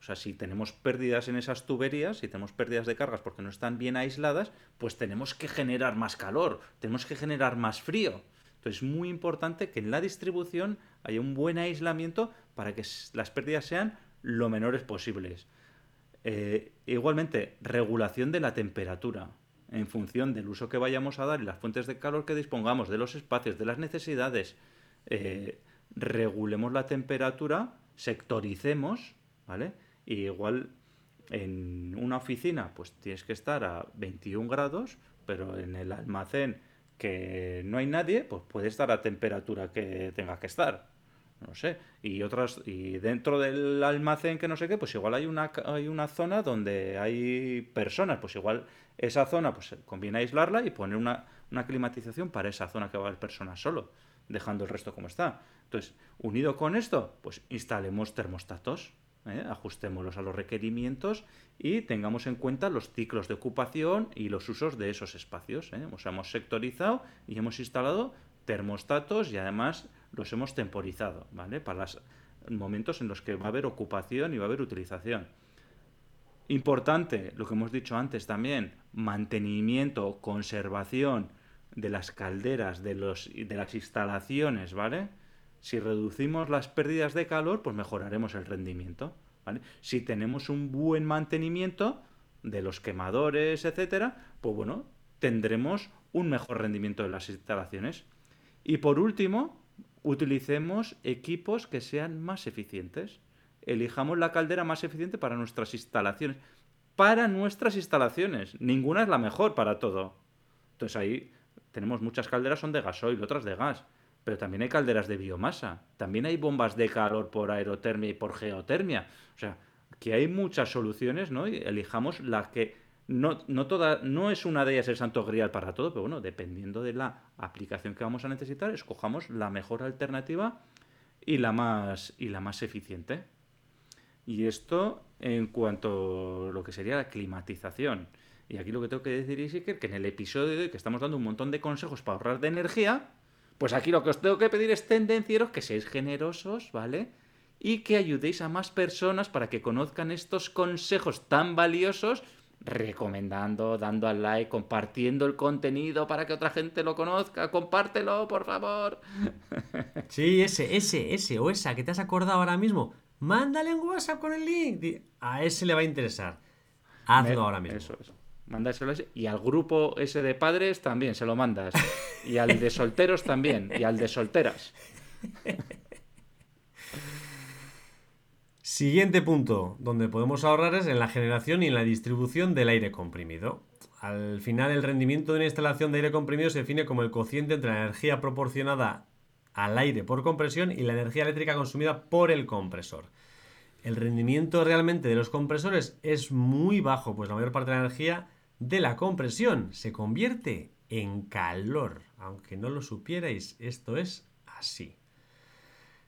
O sea, si tenemos pérdidas en esas tuberías, si tenemos pérdidas de cargas porque no están bien aisladas, pues tenemos que generar más calor, tenemos que generar más frío. Entonces es muy importante que en la distribución haya un buen aislamiento para que las pérdidas sean lo menores posibles. Eh, igualmente, regulación de la temperatura en función del uso que vayamos a dar y las fuentes de calor que dispongamos, de los espacios, de las necesidades. Eh, regulemos la temperatura, sectoricemos, ¿vale? Igual en una oficina pues tienes que estar a 21 grados, pero en el almacén que no hay nadie, pues puede estar a temperatura que tenga que estar. No sé. Y otras, y dentro del almacén que no sé qué, pues igual hay una, hay una zona donde hay personas, pues igual esa zona pues conviene aislarla y poner una, una climatización para esa zona que va a haber personas solo, dejando el resto como está. Entonces, unido con esto, pues instalemos termostatos. ¿Eh? ajustémoslos a los requerimientos y tengamos en cuenta los ciclos de ocupación y los usos de esos espacios. ¿eh? Hemos sectorizado y hemos instalado termostatos y además los hemos temporizado, ¿vale? Para los momentos en los que va a haber ocupación y va a haber utilización. Importante, lo que hemos dicho antes también, mantenimiento, conservación de las calderas, de, los, de las instalaciones, ¿vale? Si reducimos las pérdidas de calor, pues mejoraremos el rendimiento. Si tenemos un buen mantenimiento de los quemadores, etcétera, pues bueno, tendremos un mejor rendimiento de las instalaciones. Y por último, utilicemos equipos que sean más eficientes. Elijamos la caldera más eficiente para nuestras instalaciones. Para nuestras instalaciones. Ninguna es la mejor para todo. Entonces ahí tenemos muchas calderas son de gasoil, otras de gas pero también hay calderas de biomasa, también hay bombas de calor por aerotermia y por geotermia. O sea, que hay muchas soluciones, ¿no? Y elijamos la que no, no, no es una de ellas el santo grial para todo, pero bueno, dependiendo de la aplicación que vamos a necesitar, escojamos la mejor alternativa y la más, y la más eficiente. Y esto en cuanto a lo que sería la climatización. Y aquí lo que tengo que decir es que en el episodio de hoy que estamos dando un montón de consejos para ahorrar de energía, pues aquí lo que os tengo que pedir es tendencieros, que seáis generosos, ¿vale? Y que ayudéis a más personas para que conozcan estos consejos tan valiosos, recomendando, dando al like, compartiendo el contenido para que otra gente lo conozca. Compártelo, por favor. Sí, ese, ese, ese o esa que te has acordado ahora mismo. Mándale un WhatsApp con el link. A ese le va a interesar. Hazlo ahora mismo. Eso, eso mandárselo y al grupo ese de padres también se lo mandas y al de solteros también y al de solteras. Siguiente punto, donde podemos ahorrar es en la generación y en la distribución del aire comprimido. Al final, el rendimiento de una instalación de aire comprimido se define como el cociente entre la energía proporcionada al aire por compresión y la energía eléctrica consumida por el compresor. El rendimiento realmente de los compresores es muy bajo, pues la mayor parte de la energía de la compresión se convierte en calor. Aunque no lo supierais, esto es así.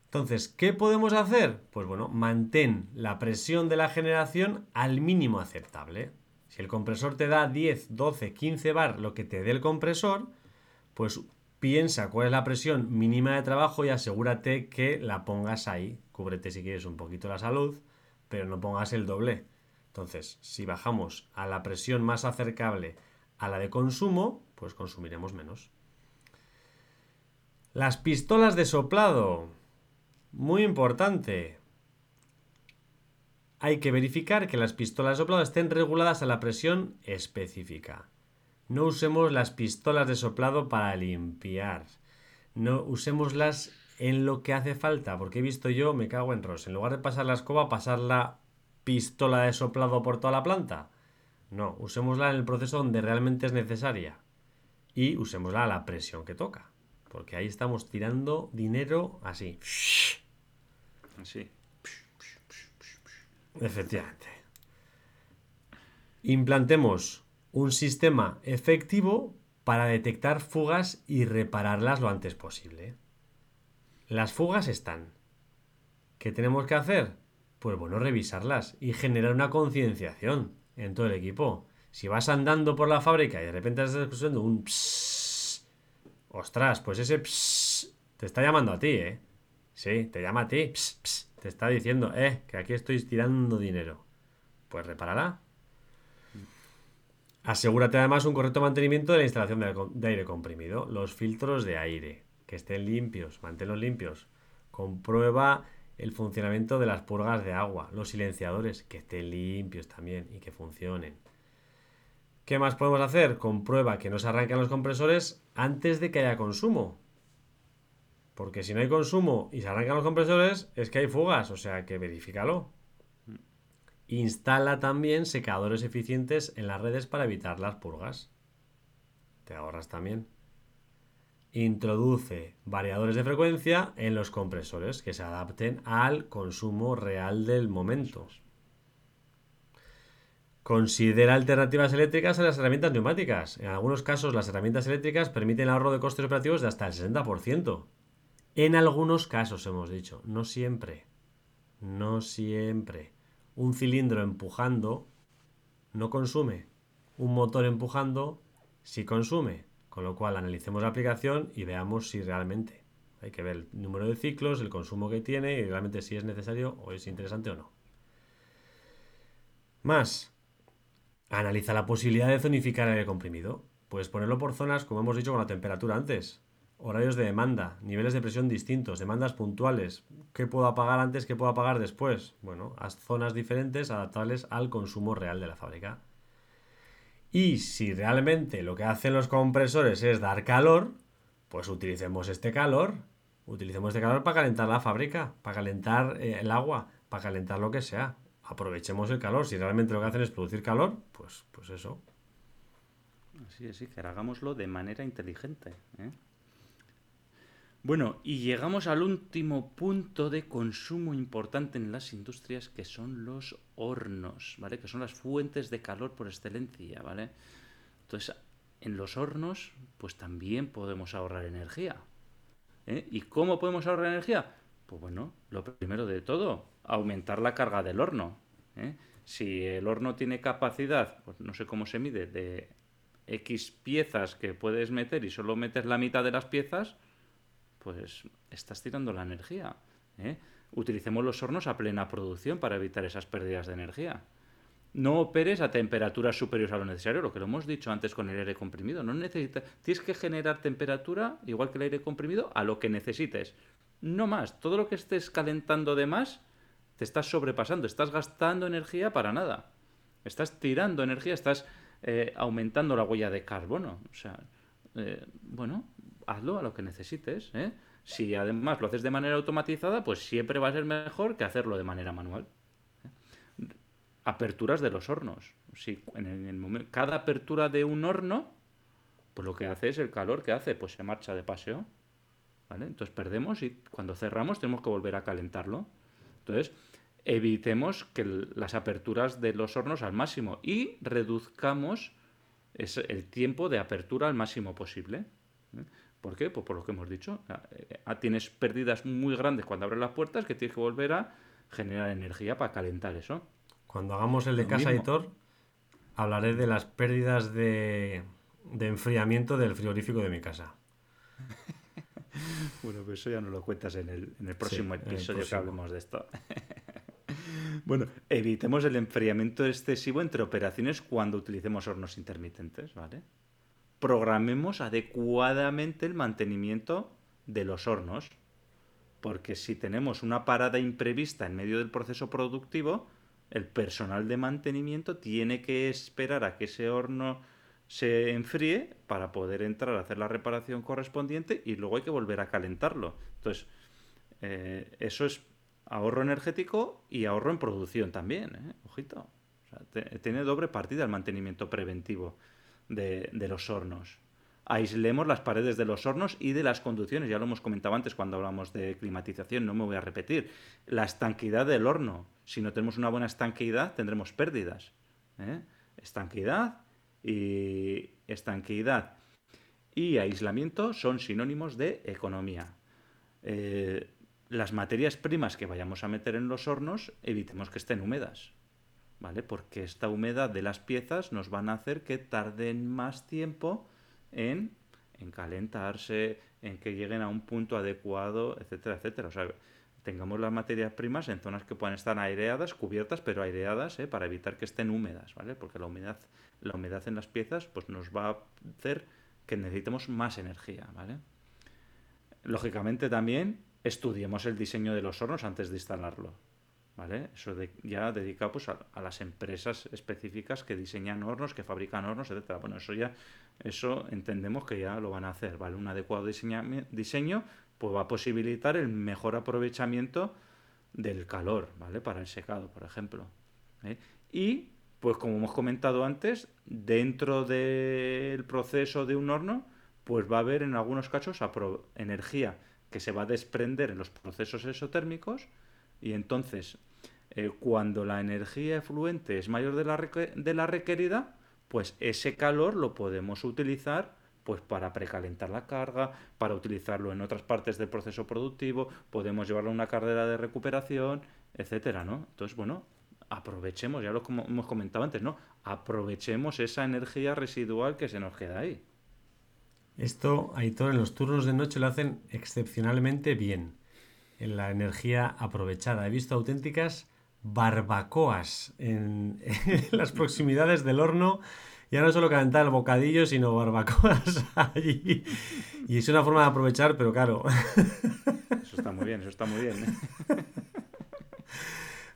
Entonces, ¿qué podemos hacer? Pues bueno, mantén la presión de la generación al mínimo aceptable. Si el compresor te da 10, 12, 15 bar, lo que te dé el compresor, pues piensa cuál es la presión mínima de trabajo y asegúrate que la pongas ahí. Cúbrete si quieres un poquito la salud, pero no pongas el doble. Entonces, si bajamos a la presión más acercable a la de consumo, pues consumiremos menos. Las pistolas de soplado. Muy importante. Hay que verificar que las pistolas de soplado estén reguladas a la presión específica. No usemos las pistolas de soplado para limpiar. No usémoslas en lo que hace falta, porque he visto yo, me cago en ros. En lugar de pasar la escoba, pasarla pistola de soplado por toda la planta. No, usémosla en el proceso donde realmente es necesaria. Y usémosla a la presión que toca. Porque ahí estamos tirando dinero así. Así. Efectivamente. Implantemos un sistema efectivo para detectar fugas y repararlas lo antes posible. Las fugas están. ¿Qué tenemos que hacer? Pues bueno, revisarlas y generar una concienciación en todo el equipo. Si vas andando por la fábrica y de repente estás escuchando un psss, ostras, pues ese psss te está llamando a ti, ¿eh? Sí, te llama a ti, te está diciendo, eh, que aquí estoy tirando dinero. Pues repárala. Asegúrate además un correcto mantenimiento de la instalación de aire comprimido. Los filtros de aire, que estén limpios, manténlos limpios. Comprueba el funcionamiento de las purgas de agua, los silenciadores, que estén limpios también y que funcionen. ¿Qué más podemos hacer? Comprueba que no se arranquen los compresores antes de que haya consumo. Porque si no hay consumo y se arrancan los compresores, es que hay fugas, o sea que verifícalo. Instala también secadores eficientes en las redes para evitar las purgas. Te ahorras también. Introduce variadores de frecuencia en los compresores que se adapten al consumo real del momento. Considera alternativas eléctricas a las herramientas neumáticas. En algunos casos las herramientas eléctricas permiten el ahorro de costes operativos de hasta el 60%. En algunos casos hemos dicho, no siempre. No siempre. Un cilindro empujando no consume. Un motor empujando sí consume. Con lo cual analicemos la aplicación y veamos si realmente hay que ver el número de ciclos, el consumo que tiene y realmente si es necesario o es interesante o no. Más, analiza la posibilidad de zonificar el aire comprimido. Puedes ponerlo por zonas, como hemos dicho, con la temperatura antes. Horarios de demanda, niveles de presión distintos, demandas puntuales. ¿Qué puedo apagar antes? ¿Qué puedo apagar después? Bueno, haz zonas diferentes adaptables al consumo real de la fábrica. Y si realmente lo que hacen los compresores es dar calor, pues utilicemos este calor. Utilicemos este calor para calentar la fábrica, para calentar eh, el agua, para calentar lo que sea. Aprovechemos el calor. Si realmente lo que hacen es producir calor, pues, pues eso. Así es, que hagámoslo de manera inteligente. ¿eh? Bueno, y llegamos al último punto de consumo importante en las industrias, que son los hornos, ¿vale? Que son las fuentes de calor por excelencia, ¿vale? Entonces, en los hornos, pues también podemos ahorrar energía. ¿eh? ¿Y cómo podemos ahorrar energía? Pues bueno, lo primero de todo, aumentar la carga del horno. ¿eh? Si el horno tiene capacidad, pues no sé cómo se mide, de X piezas que puedes meter y solo metes la mitad de las piezas, pues estás tirando la energía. ¿eh? Utilicemos los hornos a plena producción para evitar esas pérdidas de energía. No operes a temperaturas superiores a lo necesario, lo que lo hemos dicho antes con el aire comprimido. No necesitas, tienes que generar temperatura, igual que el aire comprimido, a lo que necesites. No más. Todo lo que estés calentando de más, te estás sobrepasando, estás gastando energía para nada. Estás tirando energía, estás eh, aumentando la huella de carbono. O sea, eh, bueno, hazlo a lo que necesites. ¿eh? Si además lo haces de manera automatizada, pues siempre va a ser mejor que hacerlo de manera manual. ¿eh? Aperturas de los hornos. Si en el momento, cada apertura de un horno, pues lo que hace es el calor que hace, pues se marcha de paseo. Entonces perdemos y cuando cerramos tenemos que volver a calentarlo. Entonces, evitemos que las aperturas de los hornos al máximo y reduzcamos el tiempo de apertura al máximo posible. ¿eh? ¿Por qué? Pues por lo que hemos dicho. Eh, ah, tienes pérdidas muy grandes cuando abres las puertas que tienes que volver a generar energía para calentar eso. Cuando hagamos el de casa, Editor, hablaré de las pérdidas de, enfriamiento del frigorífico de mi casa. bueno, pues eso ya no lo cuentas en el, próximo episodio que hablemos de esto. bueno, evitemos el enfriamiento excesivo entre operaciones cuando utilicemos hornos intermitentes, ¿vale? Programemos adecuadamente el mantenimiento de los hornos. Porque si tenemos una parada imprevista en medio del proceso productivo, el personal de mantenimiento tiene que esperar a que ese horno se enfríe para poder entrar a hacer la reparación correspondiente y luego hay que volver a calentarlo. Entonces, eh, eso es ahorro energético y ahorro en producción también, ¿eh? ojito. tiene doble partida el mantenimiento preventivo de, los hornos. Aislemos las paredes de los hornos y de las conducciones. Ya lo hemos comentado antes cuando hablamos de climatización, no me voy a repetir. La estanquidad del horno. Si no tenemos una buena estanquidad, tendremos pérdidas. ¿eh? Estanquidad y estanquidad y aislamiento son sinónimos de economía. Eh, las materias primas que vayamos a meter en los hornos, evitemos que estén húmedas. ¿Vale? Porque esta humedad de las piezas nos van a hacer que tarden más tiempo en, calentarse, en que lleguen a un punto adecuado, etcétera, etcétera. O sea, tengamos las materias primas en zonas que puedan estar aireadas, cubiertas, pero aireadas, ¿eh? para evitar que estén húmedas, ¿vale? Porque la humedad, la humedad en las piezas pues nos va a hacer que necesitemos más energía, ¿vale? Lógicamente también estudiemos el diseño de los hornos antes de instalarlo. ¿Vale? Eso de, ya dedicado pues, a, las empresas específicas que diseñan hornos, que fabrican hornos, etcétera. Bueno, eso ya, eso entendemos que ya lo van a hacer, ¿vale? Un adecuado diseño pues va a posibilitar el mejor aprovechamiento del calor, ¿vale? Para el secado, por ejemplo. ¿eh? Y, pues como hemos comentado antes, dentro del proceso de un horno, pues va a haber en algunos casos energía que se va a desprender en los procesos exotérmicos y entonces eh, cuando la energía efluente es mayor de la, de la requerida, pues ese calor lo podemos utilizar pues para precalentar la carga, para utilizarlo en otras partes del proceso productivo, podemos llevarlo a una carrera de recuperación, etcétera, ¿no? Entonces, bueno, aprovechemos, ya lo como hemos comentado antes, ¿no? Aprovechemos esa energía residual que se nos queda ahí. Esto, Aitor, en los turnos de noche lo hacen excepcionalmente bien, en la energía aprovechada. He visto auténticas barbacoas en, en las proximidades del horno ya no solo calentar el bocadillo, sino barbacoas allí. Y es una forma de aprovechar, pero claro. Eso está muy bien, eso está muy bien. ¿eh?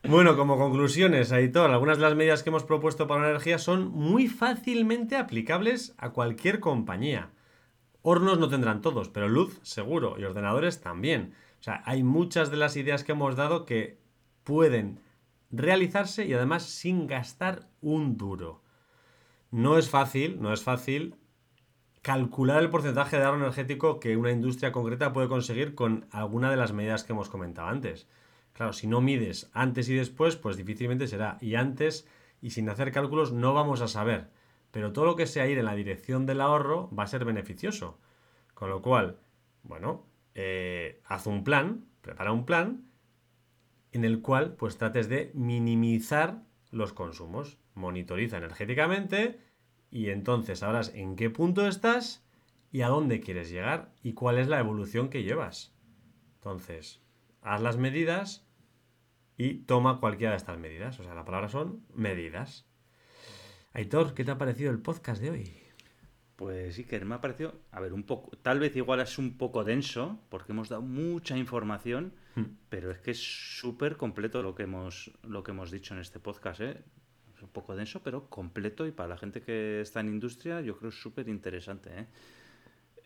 Bueno, como conclusiones, Aitor, algunas de las medidas que hemos propuesto para la energía son muy fácilmente aplicables a cualquier compañía. Hornos no tendrán todos, pero luz seguro y ordenadores también. Sea, hay muchas de las ideas que hemos dado que pueden realizarse y además sin gastar un duro. No es fácil, no es fácil calcular el porcentaje de ahorro energético que una industria concreta puede conseguir con alguna de las medidas que hemos comentado antes. Claro, si no mides antes y después, pues difícilmente será. Y antes y sin hacer cálculos no vamos a saber. Pero todo lo que sea ir en la dirección del ahorro va a ser beneficioso. Con lo cual, bueno, eh, haz un plan, prepara un plan en el cual pues trates de minimizar los consumos monitoriza energéticamente y entonces sabrás en qué punto estás y a dónde quieres llegar y cuál es la evolución que llevas. Entonces, haz las medidas y toma cualquiera de estas medidas. O sea, la palabra son medidas. Aitor, ¿qué te ha parecido el podcast de hoy? Pues sí, que me ha parecido, a ver, un poco, tal vez igual es un poco denso, porque hemos dado mucha información, hmm. pero es que es súper completo lo que hemos, lo que hemos dicho en este podcast, ¿eh? un poco denso, pero completo y para la gente que está en industria yo creo súper interesante. ¿eh?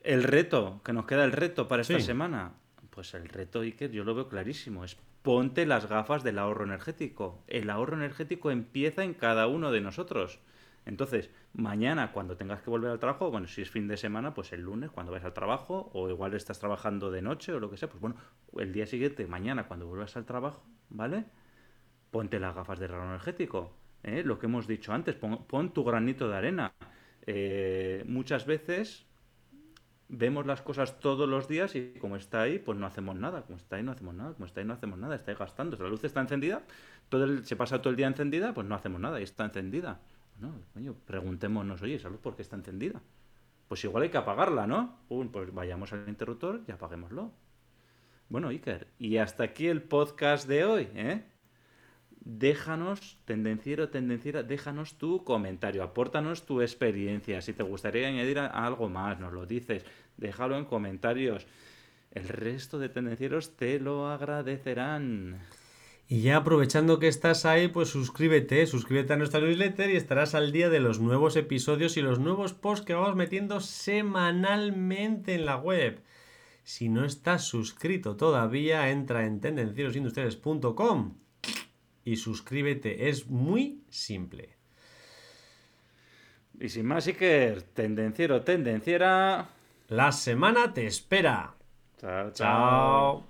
El reto, que nos queda el reto para esta semana, pues el reto, Iker, yo lo veo clarísimo, es ponte las gafas del ahorro energético. El ahorro energético empieza en cada uno de nosotros. Entonces, mañana cuando tengas que volver al trabajo, bueno, si es fin de semana, pues el lunes cuando vayas al trabajo, o igual estás trabajando de noche o lo que sea, pues bueno, el día siguiente, mañana cuando vuelvas al trabajo, ¿vale? Ponte las gafas del ahorro energético. ¿eh? lo que hemos dicho antes, pon, tu granito de arena. Eh, muchas veces vemos las cosas todos los días y como está ahí, pues no hacemos nada. Como está ahí, no hacemos nada. Como está ahí, no hacemos nada. Está ahí gastando. La luz está encendida, todo se pasa todo el día encendida, pues no hacemos nada y está encendida. Bueno, coño, preguntémonos, oye, ¿esa luz por qué está encendida? Pues igual hay que apagarla, ¿no? pues vayamos al interruptor y apaguémoslo. Bueno, Iker, y hasta aquí el podcast de hoy, ¿eh? déjanos, tendenciero, tendenciera, déjanos tu comentario, apórtanos tu experiencia. Si te gustaría añadir algo más, nos lo dices, déjalo en comentarios. El resto de tendencieros te lo agradecerán. Y ya aprovechando que estás ahí, pues suscríbete, suscríbete a nuestra newsletter y estarás al día de los nuevos episodios y los nuevos posts que vamos metiendo semanalmente en la web. Si no estás suscrito todavía, entra en tendencierosindustriales.com y suscríbete. Es muy simple. Y sin más, Iker, tendenciero, tendenciera. La semana te espera. chao. chao.